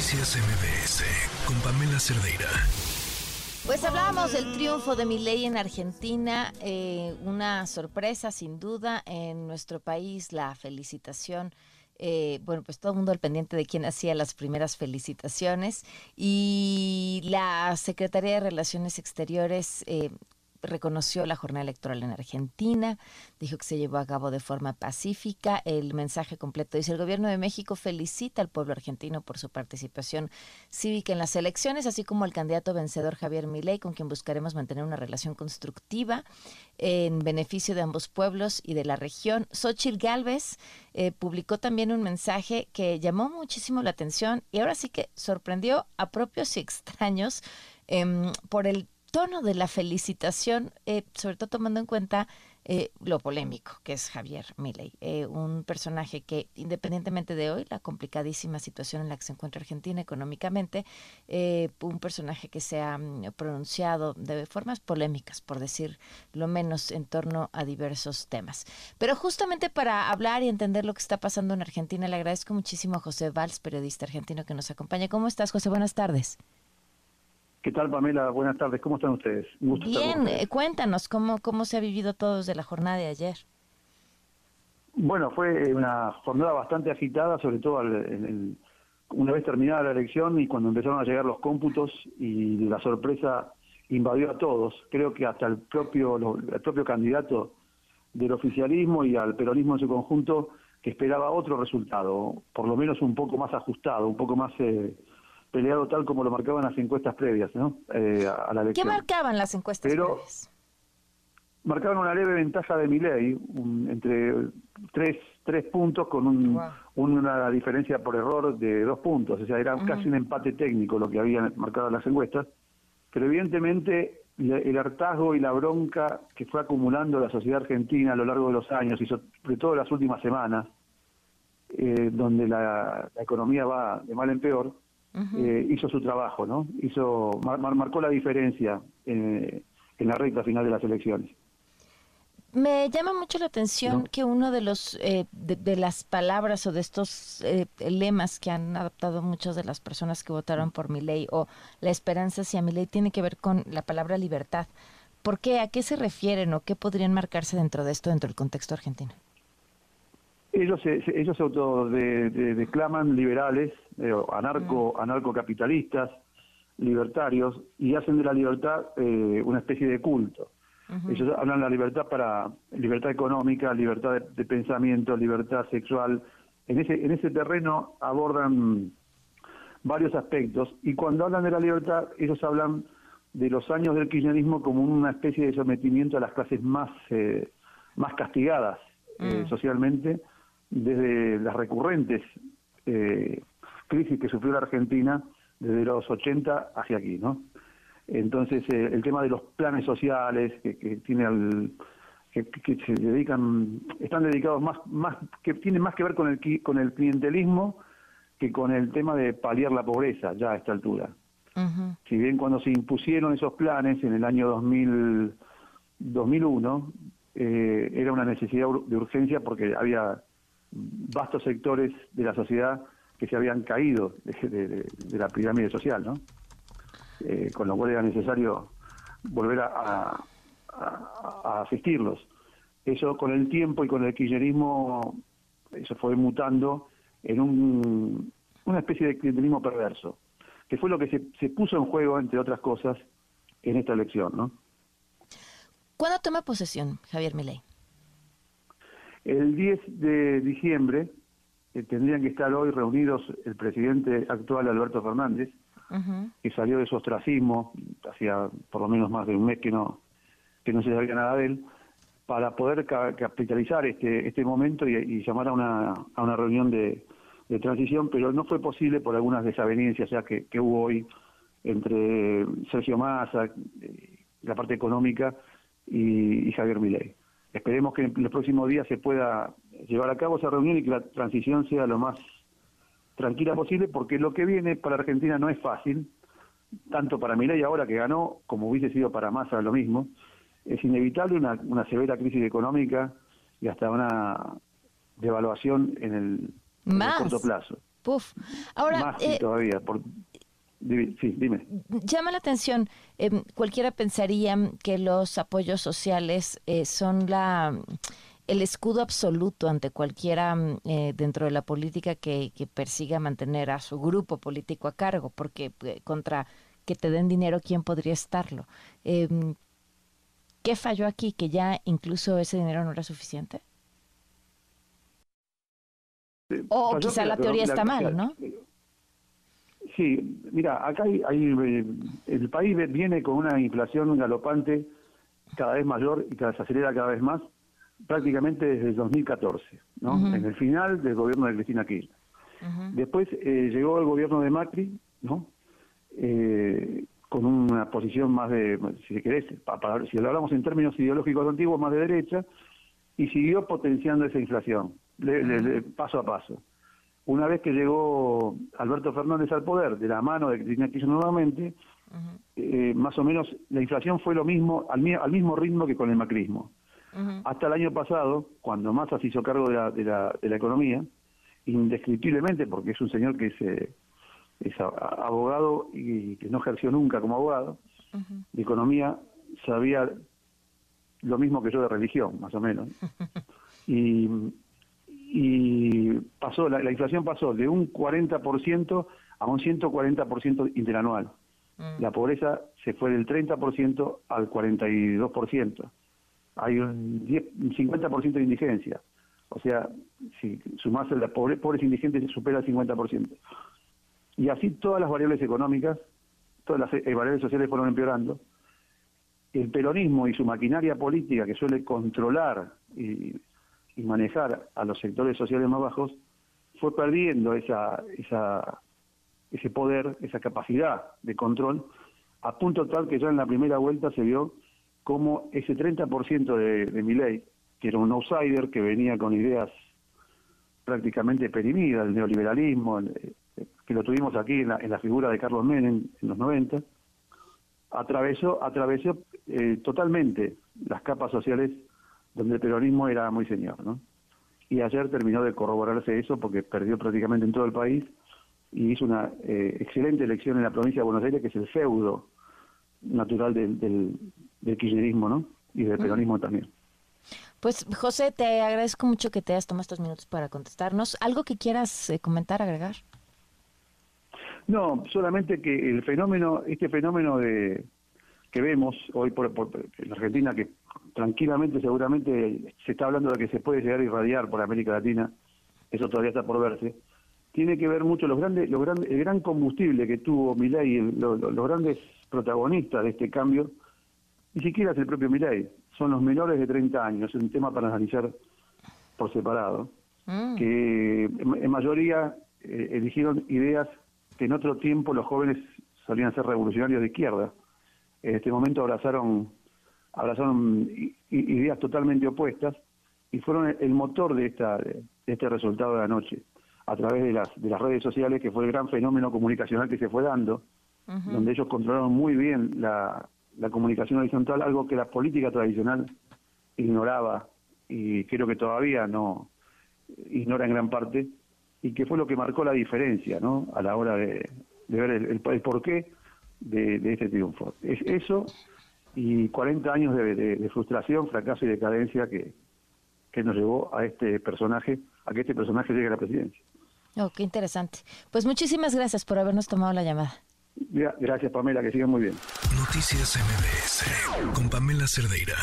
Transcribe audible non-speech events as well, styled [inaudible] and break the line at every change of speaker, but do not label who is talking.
Noticias MBS con Pamela Cerdeira.
Pues hablábamos del triunfo de Milei en Argentina, eh, una sorpresa sin duda en nuestro país, la felicitación. Eh, bueno, pues todo el mundo al pendiente de quién hacía las primeras felicitaciones y la Secretaría de Relaciones Exteriores eh, reconoció la jornada electoral en Argentina, dijo que se llevó a cabo de forma pacífica. El mensaje completo dice, el gobierno de México felicita al pueblo argentino por su participación cívica en las elecciones, así como al candidato vencedor Javier Milei, con quien buscaremos mantener una relación constructiva en beneficio de ambos pueblos y de la región. Xochitl Galvez eh, publicó también un mensaje que llamó muchísimo la atención y ahora sí que sorprendió a propios y extraños em, por el tono de la felicitación, eh, sobre todo tomando en cuenta eh, lo polémico que es Javier Milei, eh, un personaje que independientemente de hoy, la complicadísima situación en la que se encuentra Argentina económicamente, un personaje que se ha mm, pronunciado de formas polémicas, por decir lo menos, en torno a diversos temas. Pero justamente para hablar y entender lo que está pasando en Argentina, le agradezco muchísimo a José Valls, periodista argentino que nos acompaña. ¿Cómo estás, José? Buenas tardes.
¿Qué tal, Pamela? Buenas tardes. ¿Cómo están ustedes?
Bien, eh, cuéntanos cómo, cómo se ha vivido todo desde la jornada de ayer.
Bueno, fue una jornada bastante agitada, sobre todo una vez terminada la elección y cuando empezaron a llegar los cómputos y la sorpresa invadió a todos. Creo que hasta el propio, el propio candidato del oficialismo y al peronismo en su conjunto que esperaba otro resultado, por lo menos un poco más ajustado, un poco más... Eh, peleado tal como lo marcaban las encuestas previas, ¿no?
Eh, a la elección. ¿Qué marcaban las encuestas
Pero
previas?
Marcaban una leve ventaja de Milei, entre tres, tres puntos con un, una diferencia por error de dos puntos, o sea, era casi un empate técnico lo que habían marcado las encuestas, pero evidentemente el hartazgo y la bronca que fue acumulando la sociedad argentina a lo largo de los años y sobre todo las últimas semanas, eh, donde la, economía va de mal en peor, eh, hizo su trabajo, ¿no? Hizo, marcó la diferencia en, la recta final de las elecciones.
Me llama mucho la atención que uno de los eh, de, las palabras o de estos eh, lemas que han adoptado muchas de las personas que votaron por mi ley o la esperanza hacia mi ley tiene que ver con la palabra libertad. ¿Por qué? ¿A qué se refieren o qué podrían marcarse dentro de esto, dentro del contexto argentino?
Ellos se, ellos se autodeclaman liberales, eh, anarco, mm. anarcocapitalistas, libertarios, y hacen de la libertad eh, una especie de culto. Ellos hablan de la libertad para libertad económica, libertad de, pensamiento, libertad sexual. En ese, en ese terreno abordan varios aspectos y cuando hablan de la libertad, ellos hablan de los años del kirchnerismo como una especie de sometimiento a las clases más, eh, más castigadas mm. socialmente desde las recurrentes eh, crisis que sufrió la Argentina desde los 80 hacia aquí, ¿no? Entonces, eh, el tema de los planes sociales que, tiene al, que, se dedican, están dedicados más, más, que tienen más que ver con el, con el clientelismo que con el tema de paliar la pobreza ya a esta altura. Si bien cuando se impusieron esos planes en el año 2000, 2001, eh, era una necesidad de urgencia porque había vastos sectores de la sociedad que se habían caído de, la pirámide social, ¿no? Eh, con lo cual era necesario volver a, asistirlos. Eso con el tiempo y con el kirchnerismo, eso fue mutando en un, una especie de clientelismo perverso, que fue lo que se, se puso en juego, entre otras cosas, en esta elección, ¿no?
¿Cuándo toma posesión Javier Milei?
El 10 de diciembre eh, tendrían que estar hoy reunidos el presidente actual Alberto Fernández, que salió de su ostracismo, hacía por lo menos más de un mes que no, que no se sabía nada de él, para poder capitalizar este, este momento y, llamar a una, a una reunión de, transición, pero no fue posible por algunas desavenencias ya que, que hubo hoy entre Sergio Massa, eh, la parte económica, y, y Javier Milei. Esperemos que en los próximos días se pueda llevar a cabo esa reunión y que la transición sea lo más tranquila posible, porque lo que viene para Argentina no es fácil, tanto para Milei ahora que ganó, como hubiese sido para Massa lo mismo. Es inevitable una, una severa crisis económica y hasta una devaluación en el, corto plazo.
Puf. Ahora,
Más eh, todavía. Por, sí, dime.
Llama la atención, em, cualquiera pensaría que los apoyos sociales eh, son la el escudo absoluto ante cualquiera eh, dentro de la política que, que, persiga mantener a su grupo político a cargo, porque contra que te den dinero, ¿quién podría estarlo? Em, ¿Qué falló aquí? ¿Que ya incluso ese dinero no era suficiente? O quizá la teoría está mal, ¿no?
Sí, mira, acá hay, eh, el país viene con una inflación galopante cada vez mayor y que se acelera cada vez más, prácticamente desde el 2014, ¿no? En el final del gobierno de Cristina Kirchner. Después eh, llegó el gobierno de Macri, ¿no? Eh, con una posición más de, si querés, si lo hablamos en términos ideológicos antiguos, más de derecha, y siguió potenciando esa inflación, paso a paso. Una vez que llegó Alberto Fernández al poder, de la mano de Cristina Kirchner nuevamente, eh, más o menos la inflación fue lo mismo, al, mismo ritmo que con el macrismo. Hasta el año pasado, cuando Massa se hizo cargo de la, de la, de la economía, indescriptiblemente, porque es un señor que se es abogado y que no ejerció nunca como abogado, de economía sabía lo mismo que yo de religión, más o menos. [laughs] y, y pasó, la, inflación pasó de un 40% a un 140% interanual. Mm. La pobreza se fue del 30% al 42%. Hay un, 50% de indigencia. O sea, si sumas la pobre, pobres indigentes, se supera el 50%. Y así todas las variables económicas, todas las eh, variables sociales fueron empeorando. El peronismo y su maquinaria política que suele controlar y, manejar a los sectores sociales más bajos, fue perdiendo esa, esa, ese poder, esa capacidad de control, a punto tal que ya en la primera vuelta se vio como ese 30% de, de ley, que era un outsider que venía con ideas prácticamente perimidas, el neoliberalismo, el, que lo tuvimos aquí en la, figura de Carlos Menem en los 90, atravesó, atravesó eh, totalmente las capas sociales donde el peronismo era muy señor, ¿no? Y ayer terminó de corroborarse eso porque perdió prácticamente en todo el país y hizo una eh, excelente elección en la provincia de Buenos Aires, que es el feudo natural del, del, kirchnerismo, ¿no? Y del peronismo también.
Pues José, te agradezco mucho que te hayas tomado estos minutos para contestarnos. ¿Algo que quieras eh, comentar, agregar?
No, solamente que el fenómeno, este fenómeno de que vemos hoy por, en Argentina, que tranquilamente seguramente se está hablando de que se puede llegar a irradiar por América Latina, eso todavía está por verse, tiene que ver mucho los grandes, los grandes, el gran combustible que tuvo Milei, los, los grandes protagonistas de este cambio, ni siquiera es el propio Milei, son los menores de 30 años, es un tema para analizar por separado, mm. que en, mayoría eh, eligieron ideas que en otro tiempo los jóvenes solían ser revolucionarios de izquierda. En este momento abrazaron, abrazaron ideas totalmente opuestas y fueron el motor de, esta, de este resultado de la noche, a través de las, de las redes sociales, que fue el gran fenómeno comunicacional que se fue dando, donde ellos controlaron muy bien la, la comunicación horizontal, algo que la política tradicional ignoraba y creo que todavía no ignora en gran parte y que fue lo que marcó la diferencia ¿no? a la hora de, ver el, porqué de, este triunfo. Es eso y 40 años de, frustración, fracaso y decadencia que, que nos llevó a este personaje, a que este personaje llegue a la presidencia.
Oh, qué interesante. Pues muchísimas gracias por habernos tomado la llamada.
Gracias, Pamela, que sigan muy bien.
Noticias MBS con Pamela Cerdeira.